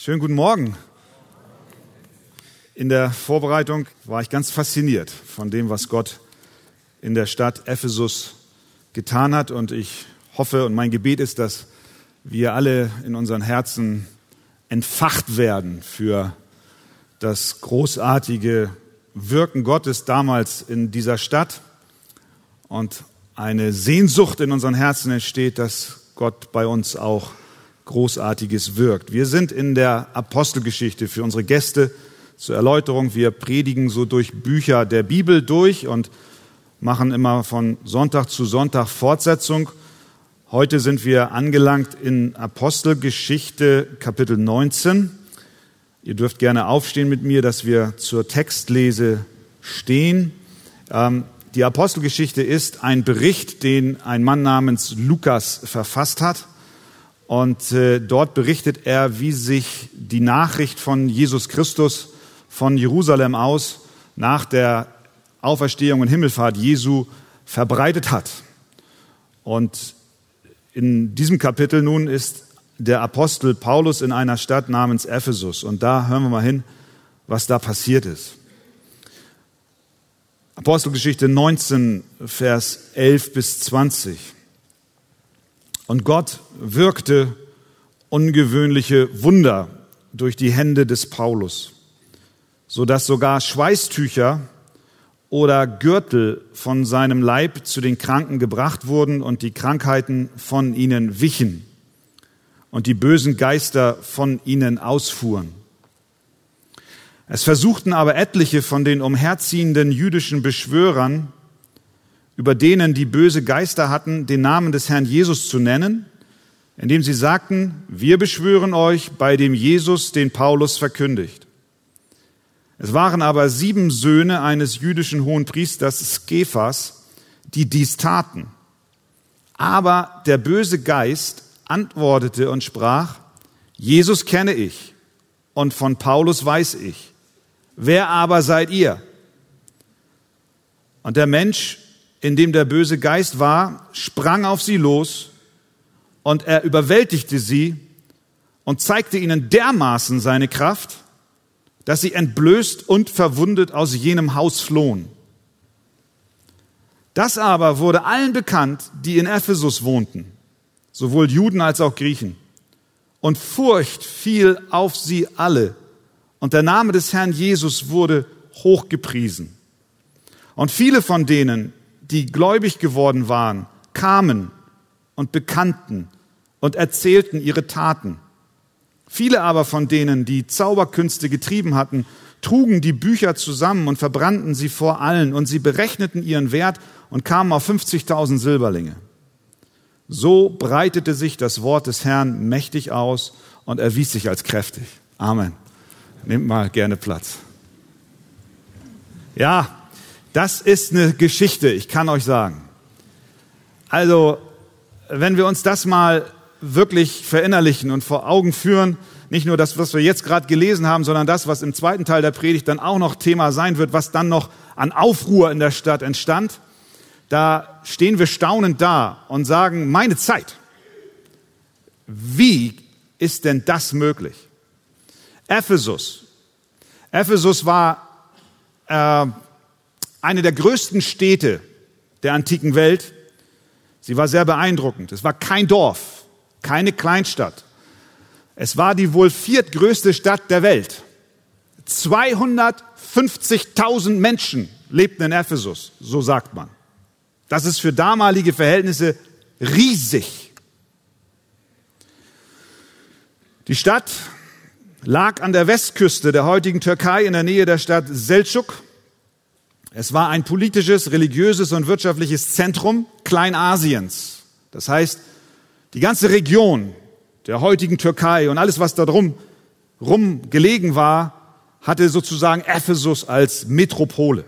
Schönen guten Morgen. In der Vorbereitung war ich ganz fasziniert von dem, was Gott in der Stadt Ephesus getan hat. Und ich hoffe und mein Gebet ist, dass wir alle in unseren Herzen entfacht werden für das großartige Wirken Gottes damals in dieser Stadt und eine Sehnsucht in unseren Herzen entsteht, dass Gott bei uns auch Großartiges wirkt. Wir sind in der Apostelgeschichte für unsere Gäste zur Erläuterung. Wir predigen so durch Bücher der Bibel durch und machen immer von Sonntag zu Sonntag Fortsetzung. Heute sind wir angelangt in Apostelgeschichte Kapitel 19. Ihr dürft gerne aufstehen mit mir, dass wir zur Textlese stehen. Ähm, die Apostelgeschichte ist ein Bericht, den ein Mann namens Lukas verfasst hat. Und äh, dort berichtet er, wie sich die Nachricht von Jesus Christus von Jerusalem aus nach der Auferstehung und Himmelfahrt Jesu verbreitet hat. Und in diesem Kapitel nun ist der Apostel Paulus in einer Stadt namens Ephesus. Und da hören wir mal hin, was da passiert ist. Apostelgeschichte 19, Vers 11 bis 20. Und Gott wirkte ungewöhnliche Wunder durch die Hände des Paulus, so dass sogar Schweißtücher oder Gürtel von seinem Leib zu den Kranken gebracht wurden und die Krankheiten von ihnen wichen und die bösen Geister von ihnen ausfuhren. Es versuchten aber etliche von den umherziehenden jüdischen Beschwörern, über denen die böse Geister hatten, den Namen des Herrn Jesus zu nennen, indem sie sagten, wir beschwören euch bei dem Jesus, den Paulus verkündigt. Es waren aber sieben Söhne eines jüdischen Hohenpriesters Skephas, die dies taten. Aber der böse Geist antwortete und sprach, Jesus kenne ich und von Paulus weiß ich. Wer aber seid ihr? Und der Mensch in dem der böse Geist war, sprang auf sie los und er überwältigte sie und zeigte ihnen dermaßen seine Kraft, dass sie entblößt und verwundet aus jenem Haus flohen. Das aber wurde allen bekannt, die in Ephesus wohnten, sowohl Juden als auch Griechen. Und Furcht fiel auf sie alle. Und der Name des Herrn Jesus wurde hochgepriesen. Und viele von denen, die gläubig geworden waren, kamen und bekannten und erzählten ihre Taten. Viele aber von denen, die Zauberkünste getrieben hatten, trugen die Bücher zusammen und verbrannten sie vor allen und sie berechneten ihren Wert und kamen auf 50.000 Silberlinge. So breitete sich das Wort des Herrn mächtig aus und erwies sich als kräftig. Amen. Nehmt mal gerne Platz. Ja, das ist eine Geschichte, ich kann euch sagen. Also, wenn wir uns das mal wirklich verinnerlichen und vor Augen führen, nicht nur das, was wir jetzt gerade gelesen haben, sondern das, was im zweiten Teil der Predigt dann auch noch Thema sein wird, was dann noch an Aufruhr in der Stadt entstand, da stehen wir staunend da und sagen, meine Zeit, wie ist denn das möglich? Ephesus. Ephesus war äh, eine der größten Städte der antiken Welt. Sie war sehr beeindruckend. Es war kein Dorf, keine Kleinstadt. Es war die wohl viertgrößte Stadt der Welt. 250.000 Menschen lebten in Ephesus, so sagt man. Das ist für damalige Verhältnisse riesig. Die Stadt lag an der Westküste der heutigen Türkei in der Nähe der Stadt Selçuk es war ein politisches, religiöses und wirtschaftliches Zentrum Kleinasiens. Das heißt, die ganze Region der heutigen Türkei und alles, was da drum rum gelegen war, hatte sozusagen Ephesus als Metropole.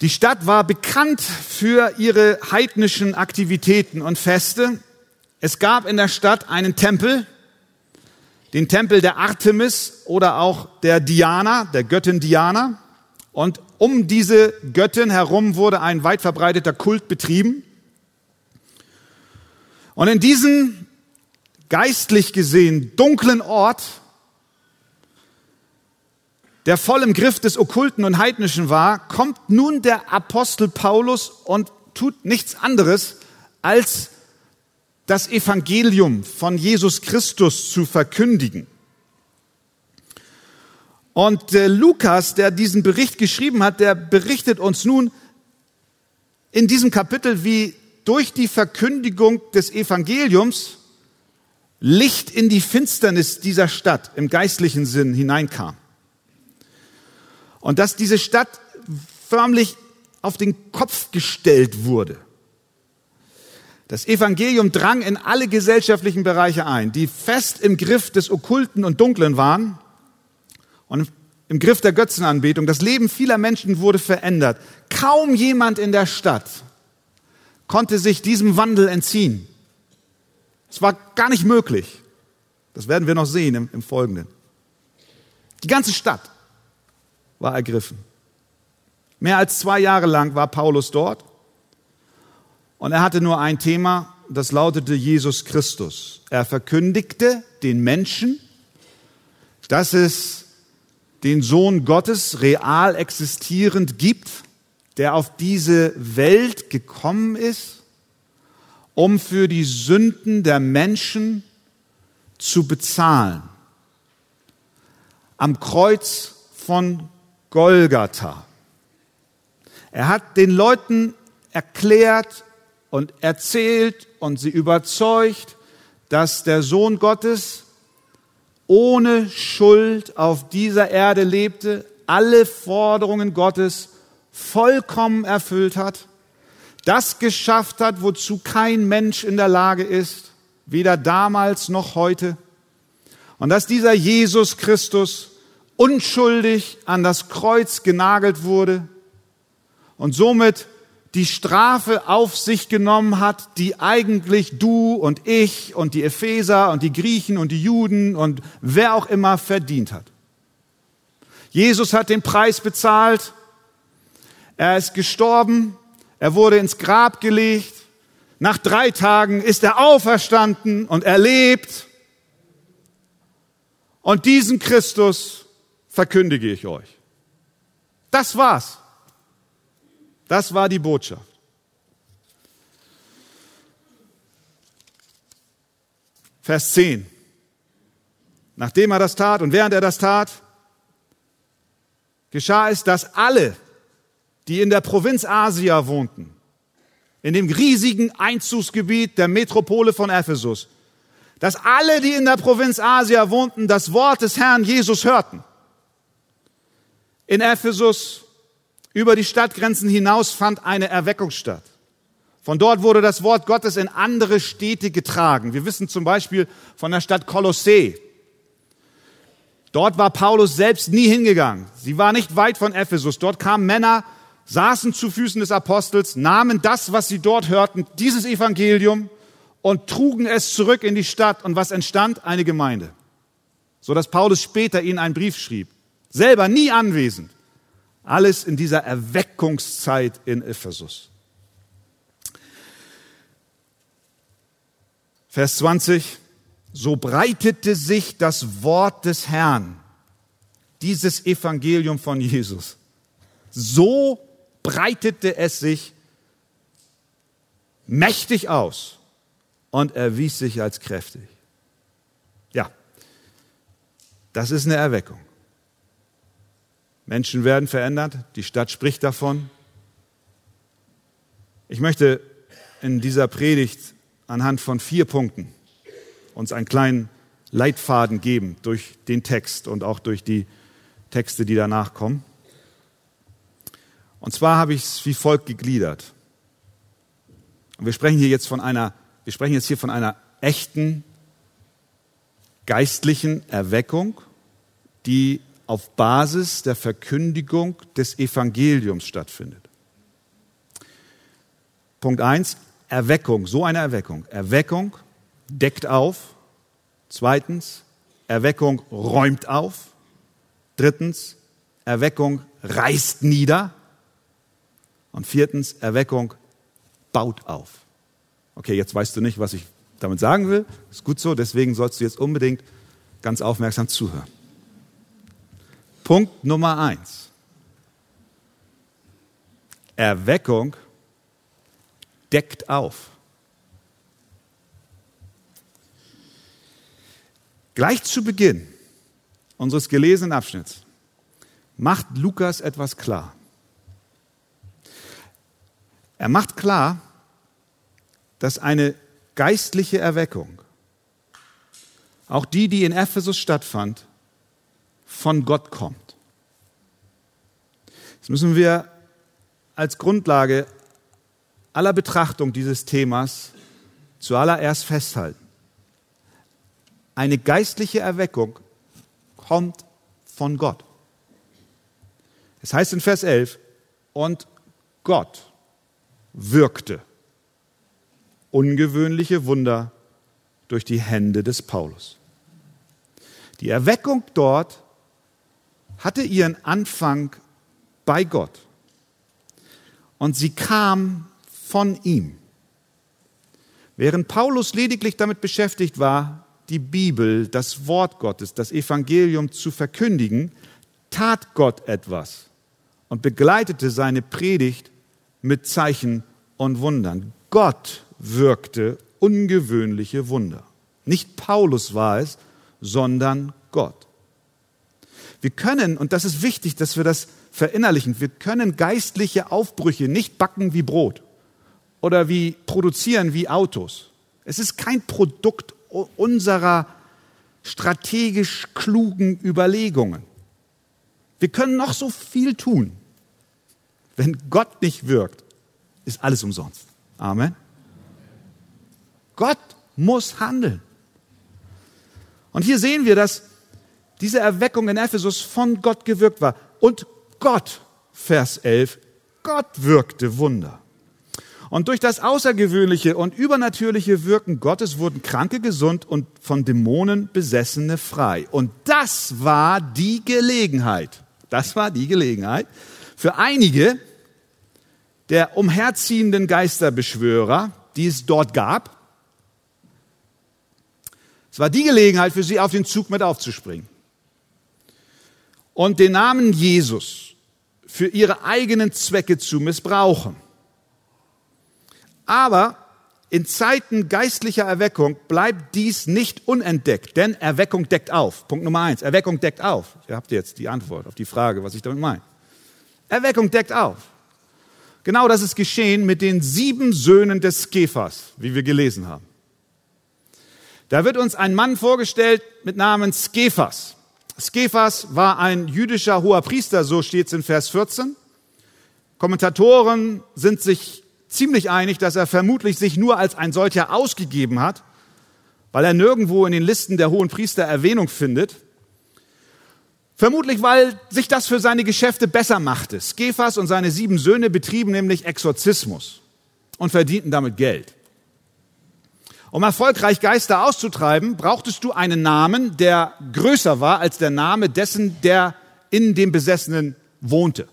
Die Stadt war bekannt für ihre heidnischen Aktivitäten und Feste. Es gab in der Stadt einen Tempel, den Tempel der Artemis oder auch der Diana, der Göttin Diana. Und um diese Göttin herum wurde ein weit verbreiteter Kult betrieben. Und in diesen geistlich gesehen dunklen Ort, der voll im Griff des Okkulten und Heidnischen war, kommt nun der Apostel Paulus und tut nichts anderes, als das Evangelium von Jesus Christus zu verkündigen. Und der Lukas, der diesen Bericht geschrieben hat, der berichtet uns nun in diesem Kapitel, wie durch die Verkündigung des Evangeliums Licht in die Finsternis dieser Stadt im geistlichen Sinn hineinkam. Und dass diese Stadt förmlich auf den Kopf gestellt wurde. Das Evangelium drang in alle gesellschaftlichen Bereiche ein, die fest im Griff des Okkulten und Dunklen waren und im Griff der Götzenanbetung. Das Leben vieler Menschen wurde verändert. Kaum jemand in der Stadt konnte sich diesem Wandel entziehen. Es war gar nicht möglich. Das werden wir noch sehen im, im Folgenden. Die ganze Stadt war ergriffen. Mehr als zwei Jahre lang war Paulus dort und er hatte nur ein Thema, das lautete Jesus Christus. Er verkündigte den Menschen, dass es den Sohn Gottes real existierend gibt, der auf diese Welt gekommen ist, um für die Sünden der Menschen zu bezahlen. Am Kreuz von Golgatha. Er hat den Leuten erklärt und erzählt und sie überzeugt, dass der Sohn Gottes ohne Schuld auf dieser Erde lebte, alle Forderungen Gottes vollkommen erfüllt hat, das geschafft hat, wozu kein Mensch in der Lage ist, weder damals noch heute. Und dass dieser Jesus Christus unschuldig an das Kreuz genagelt wurde und somit die Strafe auf sich genommen hat, die eigentlich du und ich und die Epheser und die Griechen und die Juden und wer auch immer verdient hat. Jesus hat den Preis bezahlt, er ist gestorben, er wurde ins Grab gelegt, nach drei Tagen ist er auferstanden und er lebt. Und diesen Christus verkündige ich euch. Das war's. Das war die Botschaft. Vers 10. Nachdem er das tat und während er das tat, geschah es, dass alle, die in der Provinz Asia wohnten, in dem riesigen Einzugsgebiet der Metropole von Ephesus, dass alle, die in der Provinz Asia wohnten, das Wort des Herrn Jesus hörten. In Ephesus über die Stadtgrenzen hinaus fand eine Erweckung statt. Von dort wurde das Wort Gottes in andere Städte getragen. Wir wissen zum Beispiel von der Stadt Kolossee. Dort war Paulus selbst nie hingegangen. Sie war nicht weit von Ephesus. Dort kamen Männer, saßen zu Füßen des Apostels, nahmen das, was sie dort hörten, dieses Evangelium und trugen es zurück in die Stadt. Und was entstand? Eine Gemeinde. So dass Paulus später ihnen einen Brief schrieb. Selber nie anwesend. Alles in dieser Erweckungszeit in Ephesus. Vers 20. So breitete sich das Wort des Herrn, dieses Evangelium von Jesus. So breitete es sich mächtig aus und erwies sich als kräftig. Ja, das ist eine Erweckung. Menschen werden verändert, die Stadt spricht davon. Ich möchte in dieser Predigt anhand von vier Punkten uns einen kleinen Leitfaden geben durch den Text und auch durch die Texte, die danach kommen. Und zwar habe ich es wie folgt gegliedert. Und wir sprechen hier jetzt von einer, wir sprechen jetzt hier von einer echten geistlichen Erweckung, die auf Basis der Verkündigung des Evangeliums stattfindet. Punkt eins: Erweckung, so eine Erweckung. Erweckung deckt auf. Zweitens, Erweckung räumt auf. Drittens, Erweckung reißt nieder. Und viertens, Erweckung baut auf. Okay, jetzt weißt du nicht, was ich damit sagen will, ist gut so, deswegen sollst du jetzt unbedingt ganz aufmerksam zuhören. Punkt Nummer eins. Erweckung deckt auf. Gleich zu Beginn unseres gelesenen Abschnitts macht Lukas etwas klar. Er macht klar, dass eine geistliche Erweckung, auch die, die in Ephesus stattfand, von Gott kommt. Das müssen wir als Grundlage aller Betrachtung dieses Themas zuallererst festhalten. Eine geistliche Erweckung kommt von Gott. Es heißt in Vers 11, und Gott wirkte ungewöhnliche Wunder durch die Hände des Paulus. Die Erweckung dort hatte ihren Anfang bei Gott und sie kam von ihm. Während Paulus lediglich damit beschäftigt war, die Bibel, das Wort Gottes, das Evangelium zu verkündigen, tat Gott etwas und begleitete seine Predigt mit Zeichen und Wundern. Gott wirkte ungewöhnliche Wunder. Nicht Paulus war es, sondern Gott. Wir können, und das ist wichtig, dass wir das verinnerlichen, wir können geistliche Aufbrüche nicht backen wie Brot oder wie produzieren wie Autos. Es ist kein Produkt unserer strategisch klugen Überlegungen. Wir können noch so viel tun. Wenn Gott nicht wirkt, ist alles umsonst. Amen. Gott muss handeln. Und hier sehen wir, dass diese Erweckung in Ephesus von Gott gewirkt war. Und Gott, Vers 11, Gott wirkte Wunder. Und durch das außergewöhnliche und übernatürliche Wirken Gottes wurden Kranke gesund und von Dämonen Besessene frei. Und das war die Gelegenheit, das war die Gelegenheit für einige der umherziehenden Geisterbeschwörer, die es dort gab, es war die Gelegenheit für sie, auf den Zug mit aufzuspringen und den Namen Jesus für ihre eigenen Zwecke zu missbrauchen. Aber in Zeiten geistlicher Erweckung bleibt dies nicht unentdeckt, denn Erweckung deckt auf. Punkt Nummer eins, Erweckung deckt auf. Ihr habt jetzt die Antwort auf die Frage, was ich damit meine. Erweckung deckt auf. Genau das ist geschehen mit den sieben Söhnen des Skephas, wie wir gelesen haben. Da wird uns ein Mann vorgestellt mit Namen Skephas. Skephas war ein jüdischer hoher Priester, so steht es in Vers 14. Kommentatoren sind sich ziemlich einig, dass er vermutlich sich nur als ein solcher ausgegeben hat, weil er nirgendwo in den Listen der hohen Priester Erwähnung findet. Vermutlich, weil sich das für seine Geschäfte besser machte. Skephas und seine sieben Söhne betrieben nämlich Exorzismus und verdienten damit Geld. Um erfolgreich Geister auszutreiben, brauchtest du einen Namen, der größer war als der Name dessen, der in dem Besessenen wohnte.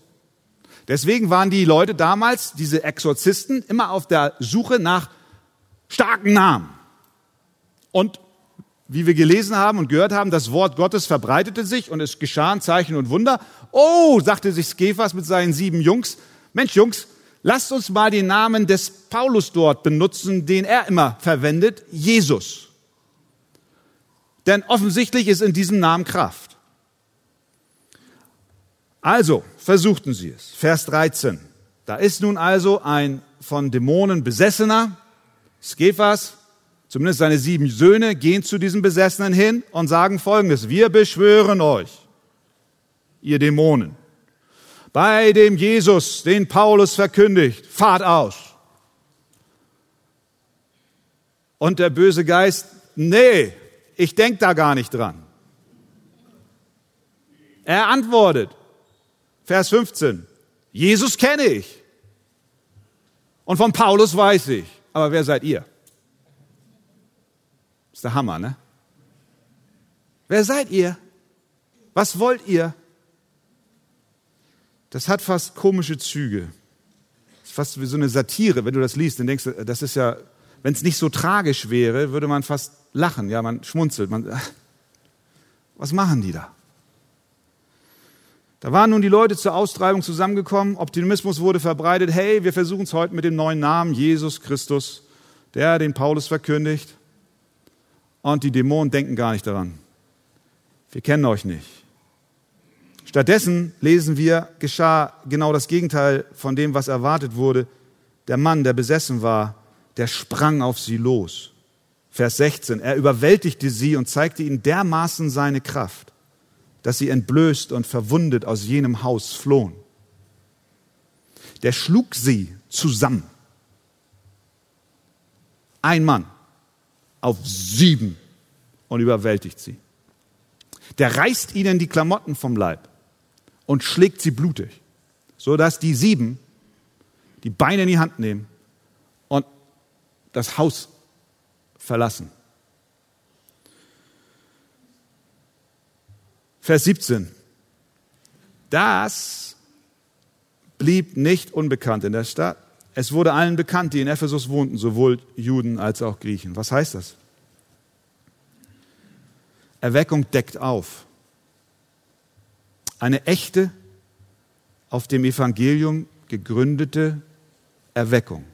Deswegen waren die Leute damals, diese Exorzisten, immer auf der Suche nach starken Namen. Und wie wir gelesen haben und gehört haben, das Wort Gottes verbreitete sich und es geschahen Zeichen und Wunder. Oh, sagte sich Skephas mit seinen sieben Jungs, Mensch Jungs, Lasst uns mal den Namen des Paulus dort benutzen, den er immer verwendet, Jesus. Denn offensichtlich ist in diesem Namen Kraft. Also versuchten sie es. Vers 13. Da ist nun also ein von Dämonen besessener, Skephas, zumindest seine sieben Söhne, gehen zu diesem Besessenen hin und sagen folgendes, wir beschwören euch, ihr Dämonen, bei dem Jesus, den Paulus verkündigt, fahrt aus. Und der böse Geist, nee, ich denk da gar nicht dran. Er antwortet, Vers 15, Jesus kenne ich. Und von Paulus weiß ich. Aber wer seid ihr? Ist der Hammer, ne? Wer seid ihr? Was wollt ihr? Das hat fast komische Züge. Das ist fast wie so eine Satire. Wenn du das liest, dann denkst du, das ist ja wenn es nicht so tragisch wäre, würde man fast lachen. Ja, man schmunzelt. Man, was machen die da? Da waren nun die Leute zur Austreibung zusammengekommen, Optimismus wurde verbreitet, hey, wir versuchen es heute mit dem neuen Namen Jesus Christus, der den Paulus verkündigt. Und die Dämonen denken gar nicht daran. Wir kennen euch nicht. Stattdessen lesen wir, geschah genau das Gegenteil von dem, was erwartet wurde. Der Mann, der besessen war, der sprang auf sie los. Vers 16. Er überwältigte sie und zeigte ihnen dermaßen seine Kraft dass sie entblößt und verwundet aus jenem Haus flohen. Der schlug sie zusammen. Ein Mann auf sieben und überwältigt sie. Der reißt ihnen die Klamotten vom Leib und schlägt sie blutig, so dass die sieben die Beine in die Hand nehmen und das Haus verlassen. Vers 17. Das blieb nicht unbekannt in der Stadt. Es wurde allen bekannt, die in Ephesus wohnten, sowohl Juden als auch Griechen. Was heißt das? Erweckung deckt auf. Eine echte, auf dem Evangelium gegründete Erweckung.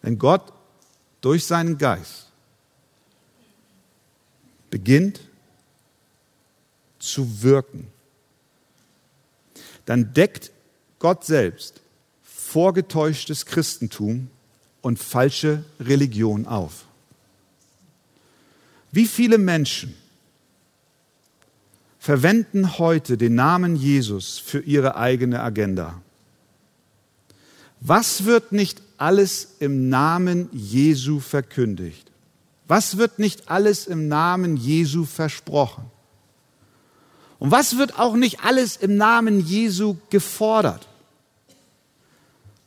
Wenn Gott durch seinen Geist beginnt, zu wirken, dann deckt Gott selbst vorgetäuschtes Christentum und falsche Religion auf. Wie viele Menschen verwenden heute den Namen Jesus für ihre eigene Agenda? Was wird nicht alles im Namen Jesu verkündigt? Was wird nicht alles im Namen Jesu versprochen? Und was wird auch nicht alles im Namen Jesu gefordert?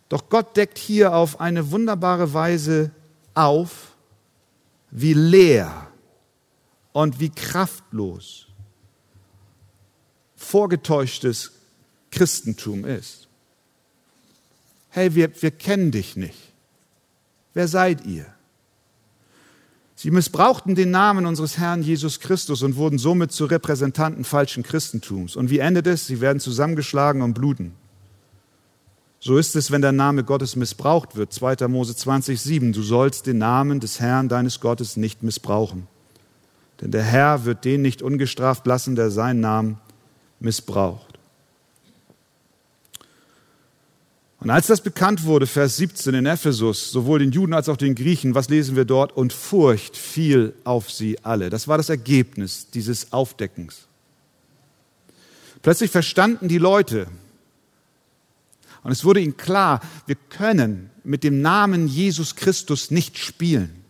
Doch Gott deckt hier auf eine wunderbare Weise auf, wie leer und wie kraftlos vorgetäuschtes Christentum ist. Hey, wir, wir kennen dich nicht. Wer seid ihr? Sie missbrauchten den Namen unseres Herrn Jesus Christus und wurden somit zu Repräsentanten falschen Christentums. Und wie endet es? Sie werden zusammengeschlagen und bluten. So ist es, wenn der Name Gottes missbraucht wird. 2. Mose 20, 7. Du sollst den Namen des Herrn deines Gottes nicht missbrauchen. Denn der Herr wird den nicht ungestraft lassen, der seinen Namen missbraucht. Und als das bekannt wurde, Vers 17 in Ephesus, sowohl den Juden als auch den Griechen, was lesen wir dort? Und Furcht fiel auf sie alle. Das war das Ergebnis dieses Aufdeckens. Plötzlich verstanden die Leute, und es wurde ihnen klar, wir können mit dem Namen Jesus Christus nicht spielen.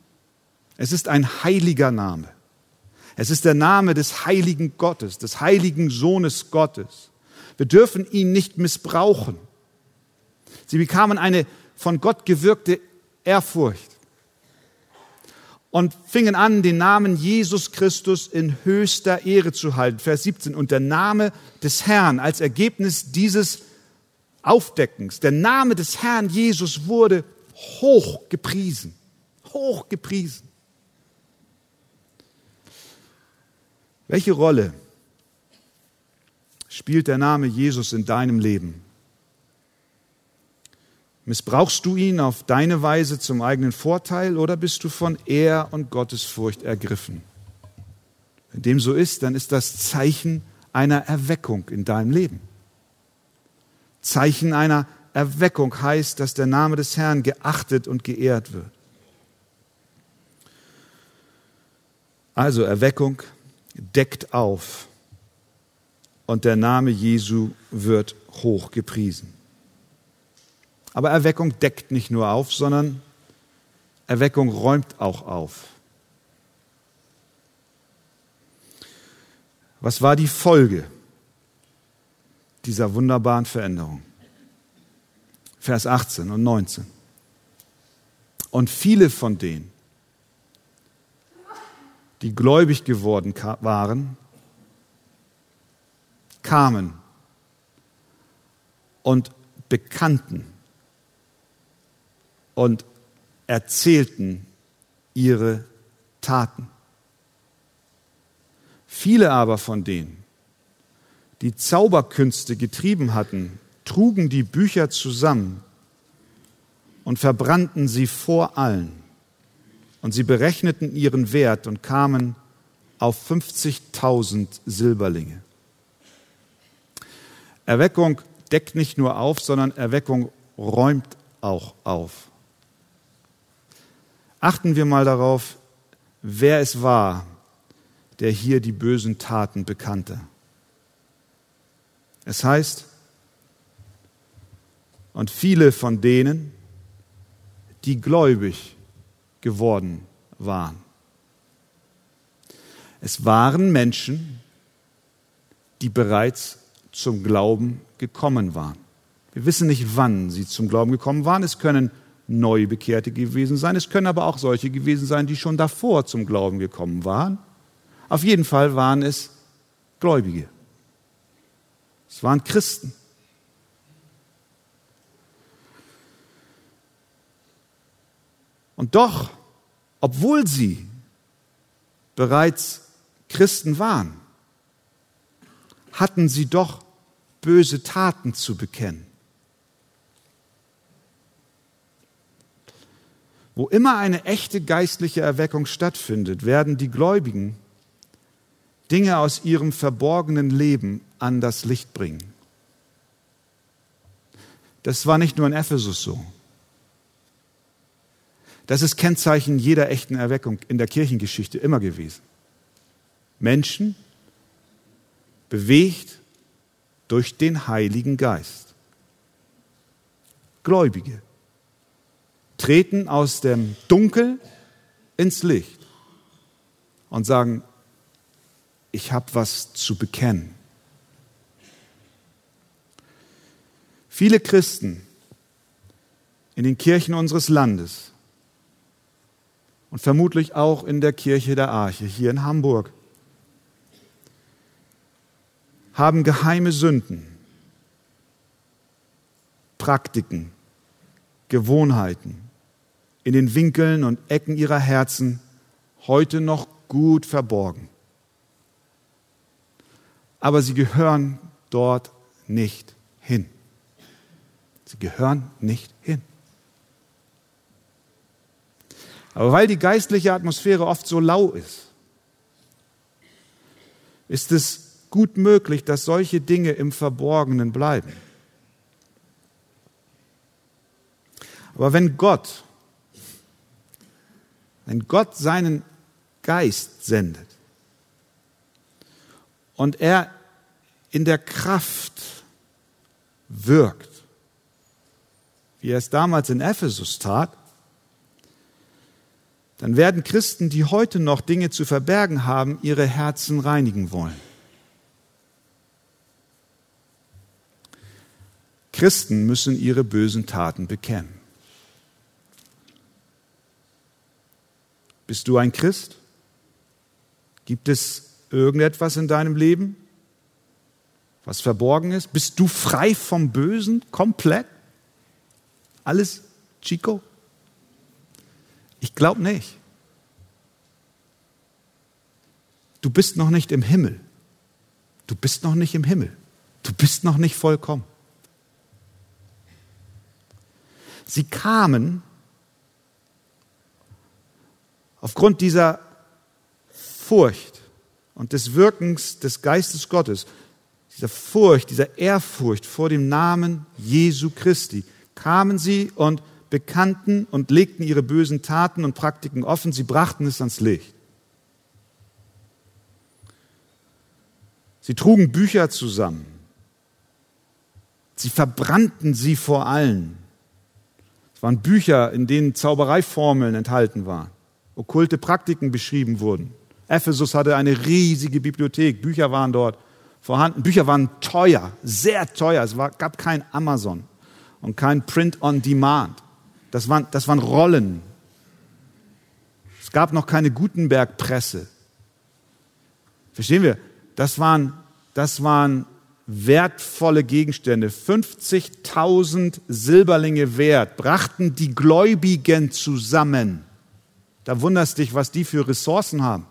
Es ist ein heiliger Name. Es ist der Name des heiligen Gottes, des heiligen Sohnes Gottes. Wir dürfen ihn nicht missbrauchen. Sie bekamen eine von Gott gewirkte Ehrfurcht und fingen an, den Namen Jesus Christus in höchster Ehre zu halten. Vers 17. Und der Name des Herrn als Ergebnis dieses Aufdeckens, der Name des Herrn Jesus wurde hoch gepriesen. Hoch gepriesen. Welche Rolle spielt der Name Jesus in deinem Leben? Missbrauchst du ihn auf deine Weise zum eigenen Vorteil oder bist du von Ehr und Gottesfurcht ergriffen? Wenn dem so ist, dann ist das Zeichen einer Erweckung in deinem Leben. Zeichen einer Erweckung heißt, dass der Name des Herrn geachtet und geehrt wird. Also Erweckung deckt auf und der Name Jesu wird hoch gepriesen. Aber Erweckung deckt nicht nur auf, sondern Erweckung räumt auch auf. Was war die Folge dieser wunderbaren Veränderung? Vers 18 und 19. Und viele von denen, die gläubig geworden waren, kamen und bekannten und erzählten ihre Taten. Viele aber von denen, die Zauberkünste getrieben hatten, trugen die Bücher zusammen und verbrannten sie vor allen. Und sie berechneten ihren Wert und kamen auf 50.000 Silberlinge. Erweckung deckt nicht nur auf, sondern Erweckung räumt auch auf. Achten wir mal darauf, wer es war, der hier die bösen Taten bekannte. Es heißt, und viele von denen, die gläubig geworden waren. Es waren Menschen, die bereits zum Glauben gekommen waren. Wir wissen nicht, wann sie zum Glauben gekommen waren. Es können Neubekehrte gewesen sein. Es können aber auch solche gewesen sein, die schon davor zum Glauben gekommen waren. Auf jeden Fall waren es Gläubige. Es waren Christen. Und doch, obwohl sie bereits Christen waren, hatten sie doch böse Taten zu bekennen. Wo immer eine echte geistliche Erweckung stattfindet, werden die Gläubigen Dinge aus ihrem verborgenen Leben an das Licht bringen. Das war nicht nur in Ephesus so. Das ist Kennzeichen jeder echten Erweckung in der Kirchengeschichte immer gewesen. Menschen bewegt durch den Heiligen Geist. Gläubige treten aus dem Dunkel ins Licht und sagen, ich habe was zu bekennen. Viele Christen in den Kirchen unseres Landes und vermutlich auch in der Kirche der Arche hier in Hamburg haben geheime Sünden, Praktiken, Gewohnheiten in den Winkeln und Ecken ihrer Herzen heute noch gut verborgen. Aber sie gehören dort nicht hin. Sie gehören nicht hin. Aber weil die geistliche Atmosphäre oft so lau ist, ist es gut möglich, dass solche Dinge im Verborgenen bleiben. Aber wenn Gott, wenn Gott seinen Geist sendet und er in der Kraft wirkt, wie er es damals in Ephesus tat, dann werden Christen, die heute noch Dinge zu verbergen haben, ihre Herzen reinigen wollen. Christen müssen ihre bösen Taten bekennen. Bist du ein Christ? Gibt es irgendetwas in deinem Leben, was verborgen ist? Bist du frei vom Bösen komplett? Alles Chico? Ich glaube nicht. Du bist noch nicht im Himmel. Du bist noch nicht im Himmel. Du bist noch nicht vollkommen. Sie kamen aufgrund dieser Furcht und des Wirkens des Geistes Gottes, dieser Furcht, dieser Ehrfurcht vor dem Namen Jesu Christi, kamen sie und bekannten und legten ihre bösen Taten und Praktiken offen, sie brachten es ans Licht. Sie trugen Bücher zusammen. Sie verbrannten sie vor allen. Es waren Bücher, in denen Zaubereiformeln enthalten waren, okkulte Praktiken beschrieben wurden. Ephesus hatte eine riesige Bibliothek, Bücher waren dort vorhanden. Bücher waren teuer, sehr teuer. Es war, gab kein Amazon und kein Print on Demand. Das waren, das waren Rollen. Es gab noch keine Gutenberg-Presse. Verstehen wir? Das waren, das waren wertvolle Gegenstände, 50.000 Silberlinge wert, brachten die Gläubigen zusammen. Da wunderst dich, was die für Ressourcen haben.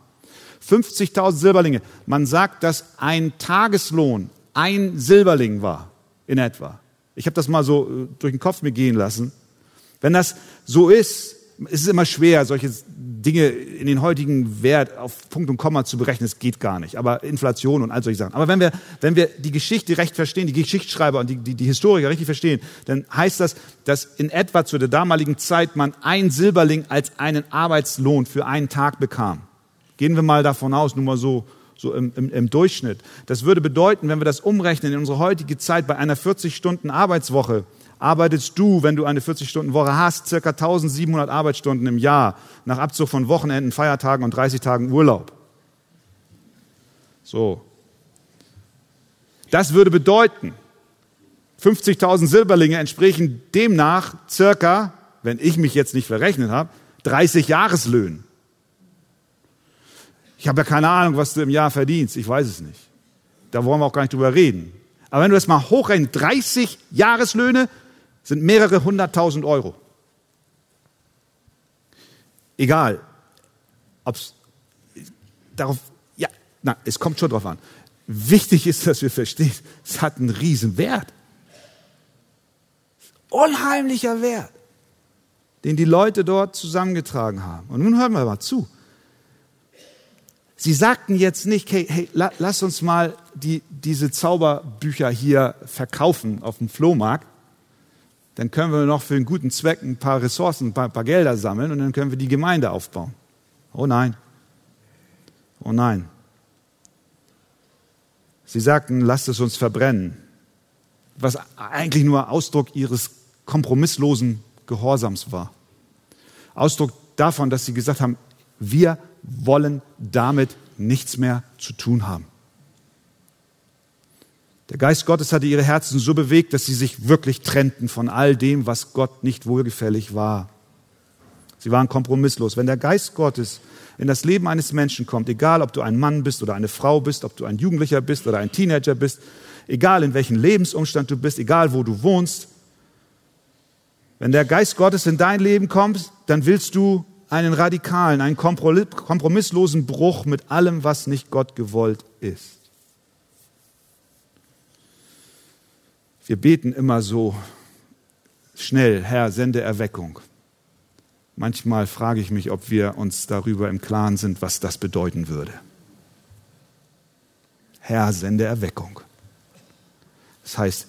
50.000 Silberlinge. Man sagt, dass ein Tageslohn ein Silberling war, in etwa. Ich habe das mal so äh, durch den Kopf mir gehen lassen. Wenn das so ist, es ist immer schwer, solche Dinge in den heutigen Wert auf Punkt und Komma zu berechnen. Es geht gar nicht. Aber Inflation und all solche Sachen. Aber wenn wir, wenn wir die Geschichte recht verstehen, die Geschichtsschreiber und die, die, die Historiker richtig verstehen, dann heißt das, dass in etwa zu der damaligen Zeit man ein Silberling als einen Arbeitslohn für einen Tag bekam. Gehen wir mal davon aus, nur mal so, so im, im, im Durchschnitt. Das würde bedeuten, wenn wir das umrechnen in unsere heutige Zeit bei einer 40 Stunden Arbeitswoche, arbeitest du, wenn du eine 40-Stunden-Woche hast, circa 1700 Arbeitsstunden im Jahr, nach Abzug von Wochenenden, Feiertagen und 30 Tagen Urlaub. So. Das würde bedeuten, 50.000 Silberlinge entsprechen demnach circa, wenn ich mich jetzt nicht verrechnet habe, 30 Jahreslöhnen. Ich habe ja keine Ahnung, was du im Jahr verdienst. Ich weiß es nicht. Da wollen wir auch gar nicht drüber reden. Aber wenn du das mal hochrechnest, 30 Jahreslöhne sind mehrere hunderttausend Euro. Egal, ob es darauf, ja, na, es kommt schon drauf an. Wichtig ist, dass wir verstehen, es hat einen riesen Wert. Unheimlicher Wert, den die Leute dort zusammengetragen haben. Und nun hören wir mal zu. Sie sagten jetzt nicht, hey, hey lass uns mal die, diese Zauberbücher hier verkaufen auf dem Flohmarkt dann können wir noch für einen guten Zweck ein paar Ressourcen, ein paar, ein paar Gelder sammeln und dann können wir die Gemeinde aufbauen. Oh nein. Oh nein. Sie sagten, lasst es uns verbrennen, was eigentlich nur Ausdruck ihres kompromisslosen Gehorsams war. Ausdruck davon, dass sie gesagt haben, wir wollen damit nichts mehr zu tun haben. Der Geist Gottes hatte ihre Herzen so bewegt, dass sie sich wirklich trennten von all dem, was Gott nicht wohlgefällig war. Sie waren kompromisslos. Wenn der Geist Gottes in das Leben eines Menschen kommt, egal ob du ein Mann bist oder eine Frau bist, ob du ein Jugendlicher bist oder ein Teenager bist, egal in welchem Lebensumstand du bist, egal wo du wohnst, wenn der Geist Gottes in dein Leben kommt, dann willst du einen radikalen, einen kompromisslosen Bruch mit allem, was nicht Gott gewollt ist. Wir beten immer so schnell, Herr, sende Erweckung. Manchmal frage ich mich, ob wir uns darüber im Klaren sind, was das bedeuten würde. Herr, sende Erweckung. Das heißt,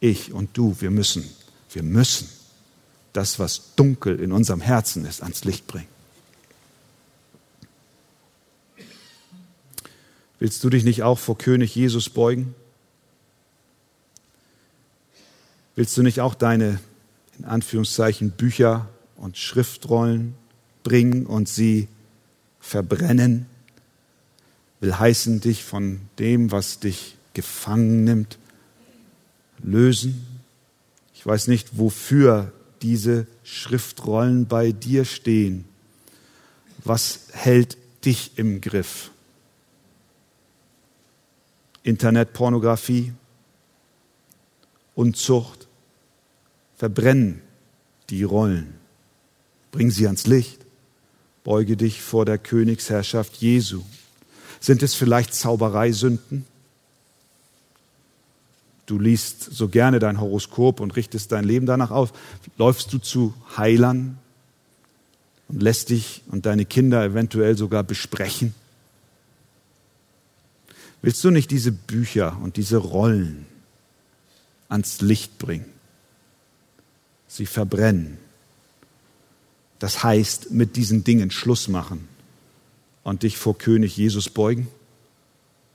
ich und du, wir müssen, wir müssen das, was dunkel in unserem Herzen ist, ans Licht bringen. Willst du dich nicht auch vor König Jesus beugen? Willst du nicht auch deine, in Anführungszeichen, Bücher und Schriftrollen bringen und sie verbrennen? Will heißen, dich von dem, was dich gefangen nimmt, lösen? Ich weiß nicht, wofür diese Schriftrollen bei dir stehen. Was hält dich im Griff? Internetpornografie, Unzucht, Verbrennen die Rollen. Bring sie ans Licht. Beuge dich vor der Königsherrschaft Jesu. Sind es vielleicht Zaubereisünden? Du liest so gerne dein Horoskop und richtest dein Leben danach auf. Läufst du zu Heilern und lässt dich und deine Kinder eventuell sogar besprechen? Willst du nicht diese Bücher und diese Rollen ans Licht bringen? Sie verbrennen. Das heißt, mit diesen Dingen Schluss machen und dich vor König Jesus beugen.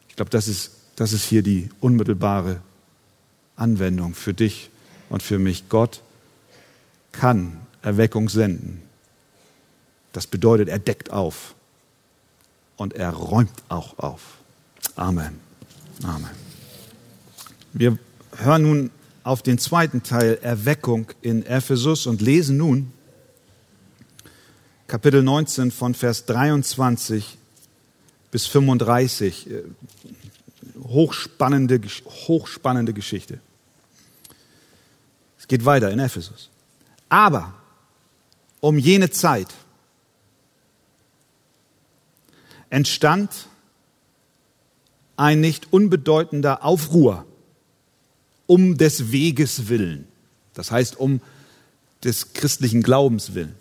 Ich glaube, das ist, das ist hier die unmittelbare Anwendung für dich und für mich. Gott kann Erweckung senden. Das bedeutet, er deckt auf und er räumt auch auf. Amen. Amen. Wir hören nun auf den zweiten Teil Erweckung in Ephesus und lesen nun Kapitel 19 von Vers 23 bis 35. hochspannende, hochspannende Geschichte. Es geht weiter in Ephesus. Aber um jene Zeit entstand ein nicht unbedeutender Aufruhr um des Weges willen. Das heißt, um des christlichen Glaubens willen.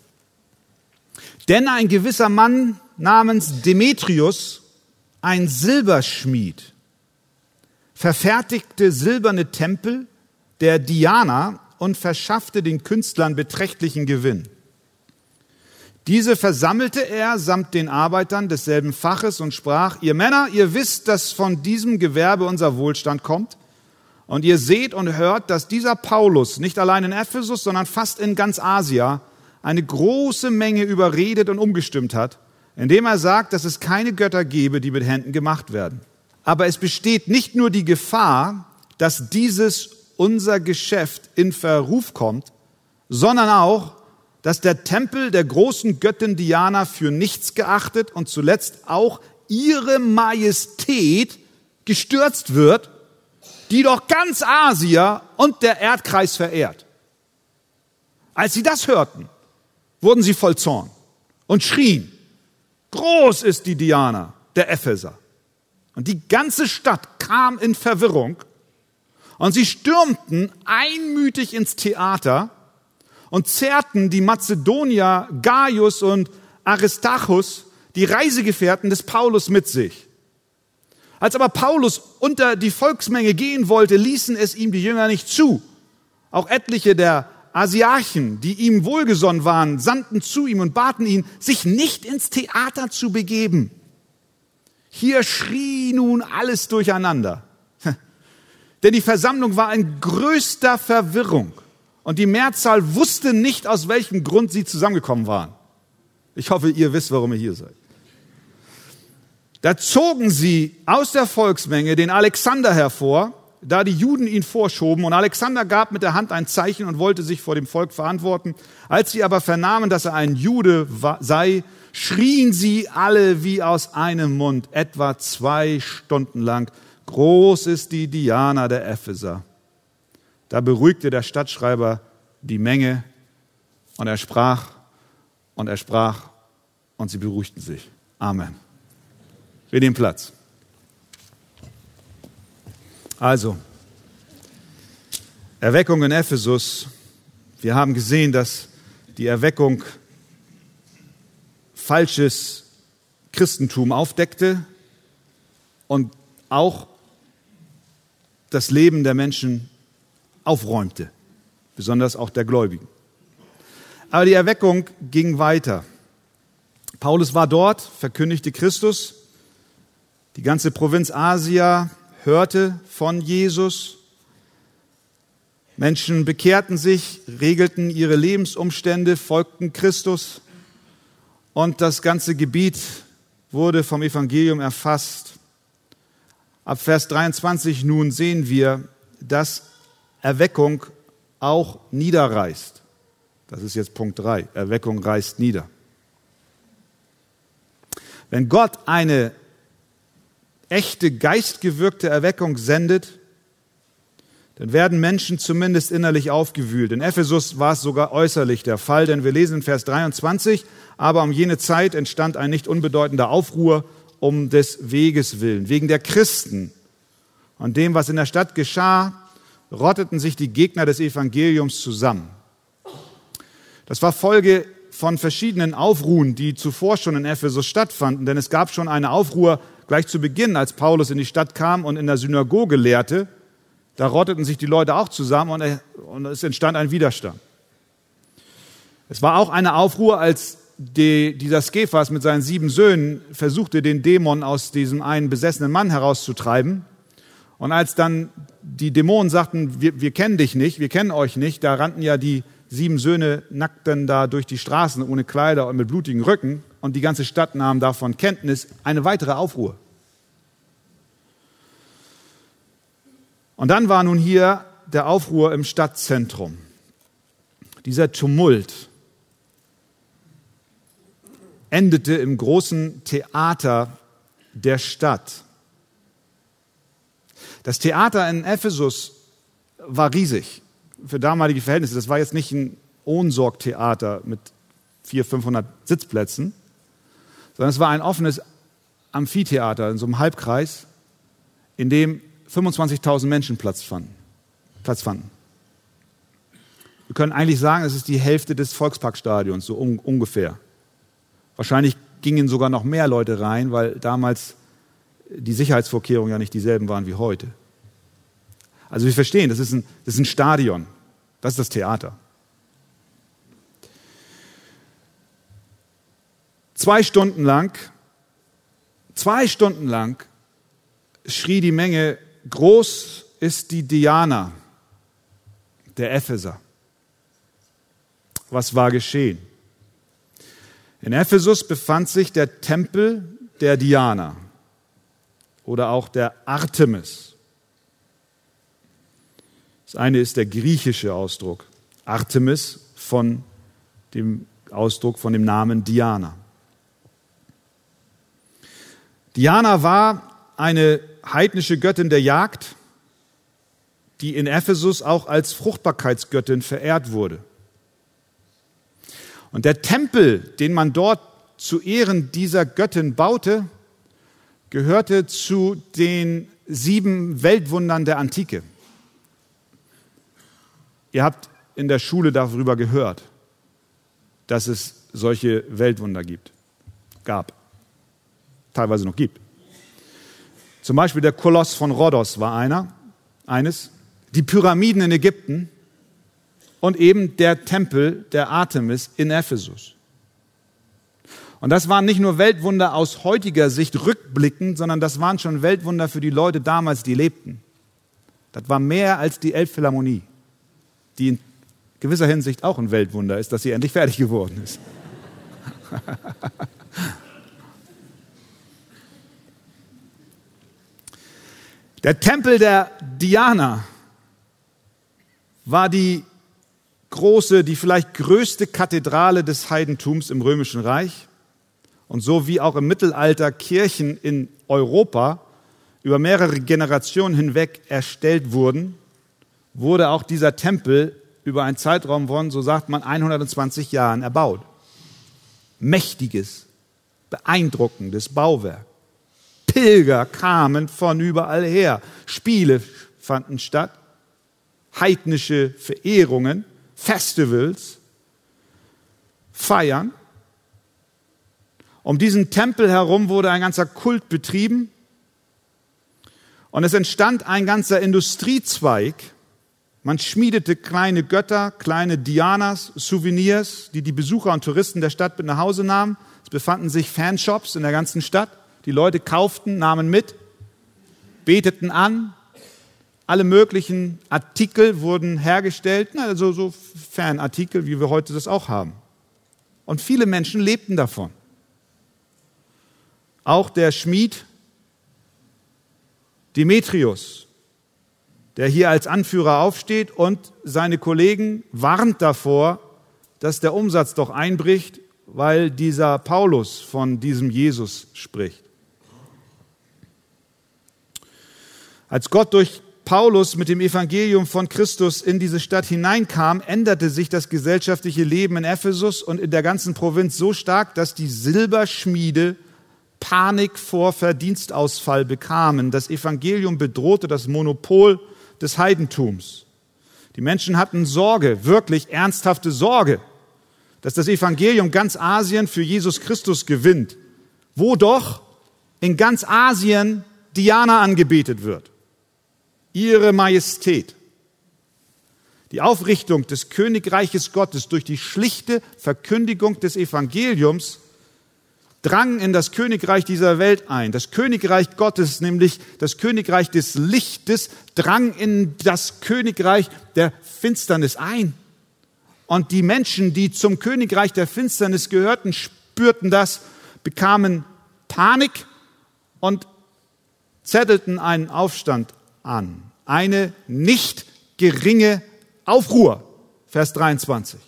Denn ein gewisser Mann namens Demetrius, ein Silberschmied, verfertigte silberne Tempel der Diana und verschaffte den Künstlern beträchtlichen Gewinn. Diese versammelte er samt den Arbeitern desselben Faches und sprach, ihr Männer, ihr wisst, dass von diesem Gewerbe unser Wohlstand kommt. Und ihr seht und hört, dass dieser Paulus nicht allein in Ephesus, sondern fast in ganz Asia eine große Menge überredet und umgestimmt hat, indem er sagt, dass es keine Götter gebe, die mit Händen gemacht werden. Aber es besteht nicht nur die Gefahr, dass dieses unser Geschäft in Verruf kommt, sondern auch, dass der Tempel der großen Göttin Diana für nichts geachtet und zuletzt auch ihre Majestät gestürzt wird, die doch ganz Asia und der Erdkreis verehrt. Als sie das hörten, wurden sie voll Zorn und schrien, groß ist die Diana der Epheser. Und die ganze Stadt kam in Verwirrung und sie stürmten einmütig ins Theater und zerrten die Mazedonier Gaius und Aristarchus, die Reisegefährten des Paulus, mit sich. Als aber Paulus unter die Volksmenge gehen wollte, ließen es ihm die Jünger nicht zu. Auch etliche der Asiarchen, die ihm wohlgesonnen waren, sandten zu ihm und baten ihn, sich nicht ins Theater zu begeben. Hier schrie nun alles durcheinander. Denn die Versammlung war in größter Verwirrung. Und die Mehrzahl wusste nicht, aus welchem Grund sie zusammengekommen waren. Ich hoffe, ihr wisst, warum ihr hier seid. Da zogen sie aus der Volksmenge den Alexander hervor, da die Juden ihn vorschoben. Und Alexander gab mit der Hand ein Zeichen und wollte sich vor dem Volk verantworten. Als sie aber vernahmen, dass er ein Jude sei, schrien sie alle wie aus einem Mund, etwa zwei Stunden lang. Groß ist die Diana der Epheser. Da beruhigte der Stadtschreiber die Menge und er sprach und er sprach und sie beruhigten sich. Amen. Wir nehmen Platz. Also, Erweckung in Ephesus. Wir haben gesehen, dass die Erweckung falsches Christentum aufdeckte und auch das Leben der Menschen aufräumte, besonders auch der Gläubigen. Aber die Erweckung ging weiter. Paulus war dort, verkündigte Christus. Die ganze Provinz Asia hörte von Jesus. Menschen bekehrten sich, regelten ihre Lebensumstände, folgten Christus und das ganze Gebiet wurde vom Evangelium erfasst. Ab Vers 23 nun sehen wir, dass Erweckung auch niederreißt. Das ist jetzt Punkt 3. Erweckung reißt nieder. Wenn Gott eine echte geistgewirkte Erweckung sendet, dann werden Menschen zumindest innerlich aufgewühlt. In Ephesus war es sogar äußerlich der Fall, denn wir lesen in Vers 23, aber um jene Zeit entstand ein nicht unbedeutender Aufruhr um des Weges willen, wegen der Christen und dem, was in der Stadt geschah, rotteten sich die Gegner des Evangeliums zusammen. Das war Folge von verschiedenen Aufruhen, die zuvor schon in Ephesus stattfanden, denn es gab schon eine Aufruhr gleich zu Beginn, als Paulus in die Stadt kam und in der Synagoge lehrte. Da rotteten sich die Leute auch zusammen und es entstand ein Widerstand. Es war auch eine Aufruhr, als die, dieser Skephas mit seinen sieben Söhnen versuchte, den Dämon aus diesem einen besessenen Mann herauszutreiben. Und als dann die Dämonen sagten, wir, wir kennen dich nicht, wir kennen euch nicht, da rannten ja die sieben Söhne nackt dann da durch die Straßen ohne Kleider und mit blutigen Rücken und die ganze Stadt nahm davon Kenntnis, eine weitere Aufruhr. Und dann war nun hier der Aufruhr im Stadtzentrum. Dieser Tumult endete im großen Theater der Stadt. Das Theater in Ephesus war riesig für damalige Verhältnisse. Das war jetzt nicht ein Ohnsorgtheater mit 400, 500 Sitzplätzen, sondern es war ein offenes Amphitheater in so einem Halbkreis, in dem 25.000 Menschen Platz fanden. Platz fanden. Wir können eigentlich sagen, es ist die Hälfte des Volksparkstadions, so un ungefähr. Wahrscheinlich gingen sogar noch mehr Leute rein, weil damals die Sicherheitsvorkehrungen ja nicht dieselben waren wie heute. Also wir verstehen, das ist ein, das ist ein Stadion, das ist das Theater. Zwei Stunden lang, zwei Stunden lang schrie die Menge, groß ist die Diana der Epheser. Was war geschehen? In Ephesus befand sich der Tempel der Diana oder auch der Artemis. Das eine ist der griechische Ausdruck, Artemis von dem Ausdruck von dem Namen Diana. Diana war eine heidnische Göttin der Jagd, die in Ephesus auch als Fruchtbarkeitsgöttin verehrt wurde. Und der Tempel, den man dort zu Ehren dieser Göttin baute, gehörte zu den sieben Weltwundern der Antike. Ihr habt in der Schule darüber gehört, dass es solche Weltwunder gibt, gab, teilweise noch gibt. Zum Beispiel der Koloss von Rhodos war einer, eines, die Pyramiden in Ägypten, und eben der Tempel der Artemis in Ephesus. Und das waren nicht nur Weltwunder aus heutiger Sicht rückblickend, sondern das waren schon Weltwunder für die Leute damals, die lebten. Das war mehr als die Elbphilharmonie, die in gewisser Hinsicht auch ein Weltwunder ist, dass sie endlich fertig geworden ist. Der Tempel der Diana war die große, die vielleicht größte Kathedrale des Heidentums im Römischen Reich. Und so wie auch im Mittelalter Kirchen in Europa über mehrere Generationen hinweg erstellt wurden, wurde auch dieser Tempel über einen Zeitraum von, so sagt man, 120 Jahren erbaut. Mächtiges, beeindruckendes Bauwerk. Pilger kamen von überall her. Spiele fanden statt, heidnische Verehrungen Festivals feiern. Um diesen Tempel herum wurde ein ganzer Kult betrieben und es entstand ein ganzer Industriezweig. Man schmiedete kleine Götter, kleine Dianas, Souvenirs, die die Besucher und Touristen der Stadt mit nach Hause nahmen. Es befanden sich Fanshops in der ganzen Stadt. Die Leute kauften, nahmen mit, beteten an, alle möglichen Artikel wurden hergestellt, also so Fanartikel, wie wir heute das auch haben. Und viele Menschen lebten davon. Auch der Schmied Demetrius, der hier als Anführer aufsteht und seine Kollegen warnt davor, dass der Umsatz doch einbricht, weil dieser Paulus von diesem Jesus spricht. Als Gott durch Paulus mit dem Evangelium von Christus in diese Stadt hineinkam, änderte sich das gesellschaftliche Leben in Ephesus und in der ganzen Provinz so stark, dass die Silberschmiede Panik vor Verdienstausfall bekamen. Das Evangelium bedrohte das Monopol des Heidentums. Die Menschen hatten Sorge, wirklich ernsthafte Sorge, dass das Evangelium ganz Asien für Jesus Christus gewinnt. Wo doch in ganz Asien Diana angebetet wird ihre Majestät. Die Aufrichtung des Königreiches Gottes durch die schlichte Verkündigung des Evangeliums drang in das Königreich dieser Welt ein. Das Königreich Gottes, nämlich das Königreich des Lichtes, drang in das Königreich der Finsternis ein. Und die Menschen, die zum Königreich der Finsternis gehörten, spürten das, bekamen Panik und zettelten einen Aufstand an. Eine nicht geringe Aufruhr. Vers 23.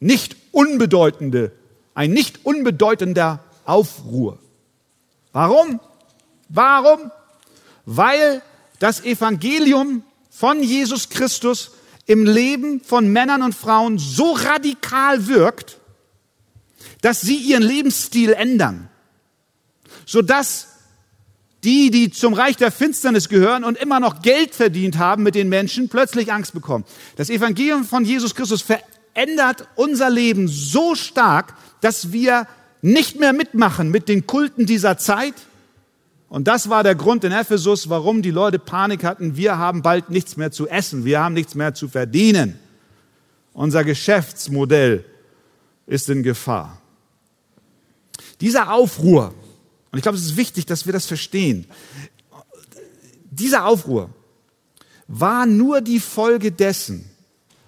Nicht unbedeutende, ein nicht unbedeutender Aufruhr. Warum? Warum? Weil das Evangelium von Jesus Christus im Leben von Männern und Frauen so radikal wirkt, dass sie ihren Lebensstil ändern, sodass die, die zum Reich der Finsternis gehören und immer noch Geld verdient haben mit den Menschen, plötzlich Angst bekommen. Das Evangelium von Jesus Christus verändert unser Leben so stark, dass wir nicht mehr mitmachen mit den Kulten dieser Zeit. Und das war der Grund in Ephesus, warum die Leute Panik hatten. Wir haben bald nichts mehr zu essen. Wir haben nichts mehr zu verdienen. Unser Geschäftsmodell ist in Gefahr. Dieser Aufruhr, und ich glaube, es ist wichtig, dass wir das verstehen, dieser Aufruhr war nur die Folge dessen,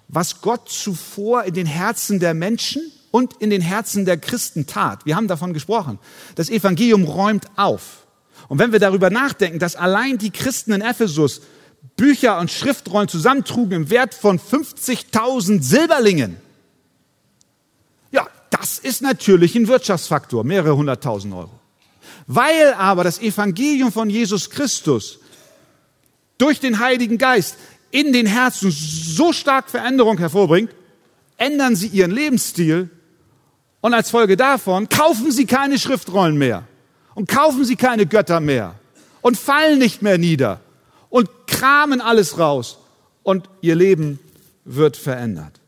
was Gott zuvor in den Herzen der Menschen und in den Herzen der Christen tat. Wir haben davon gesprochen. Das Evangelium räumt auf. Und wenn wir darüber nachdenken, dass allein die Christen in Ephesus Bücher und Schriftrollen zusammentrugen im Wert von 50.000 Silberlingen, ja, das ist natürlich ein Wirtschaftsfaktor, mehrere hunderttausend Euro. Weil aber das Evangelium von Jesus Christus durch den Heiligen Geist in den Herzen so stark Veränderung hervorbringt, ändern sie ihren Lebensstil und als Folge davon kaufen sie keine Schriftrollen mehr und kaufen sie keine Götter mehr und fallen nicht mehr nieder und kramen alles raus und ihr Leben wird verändert.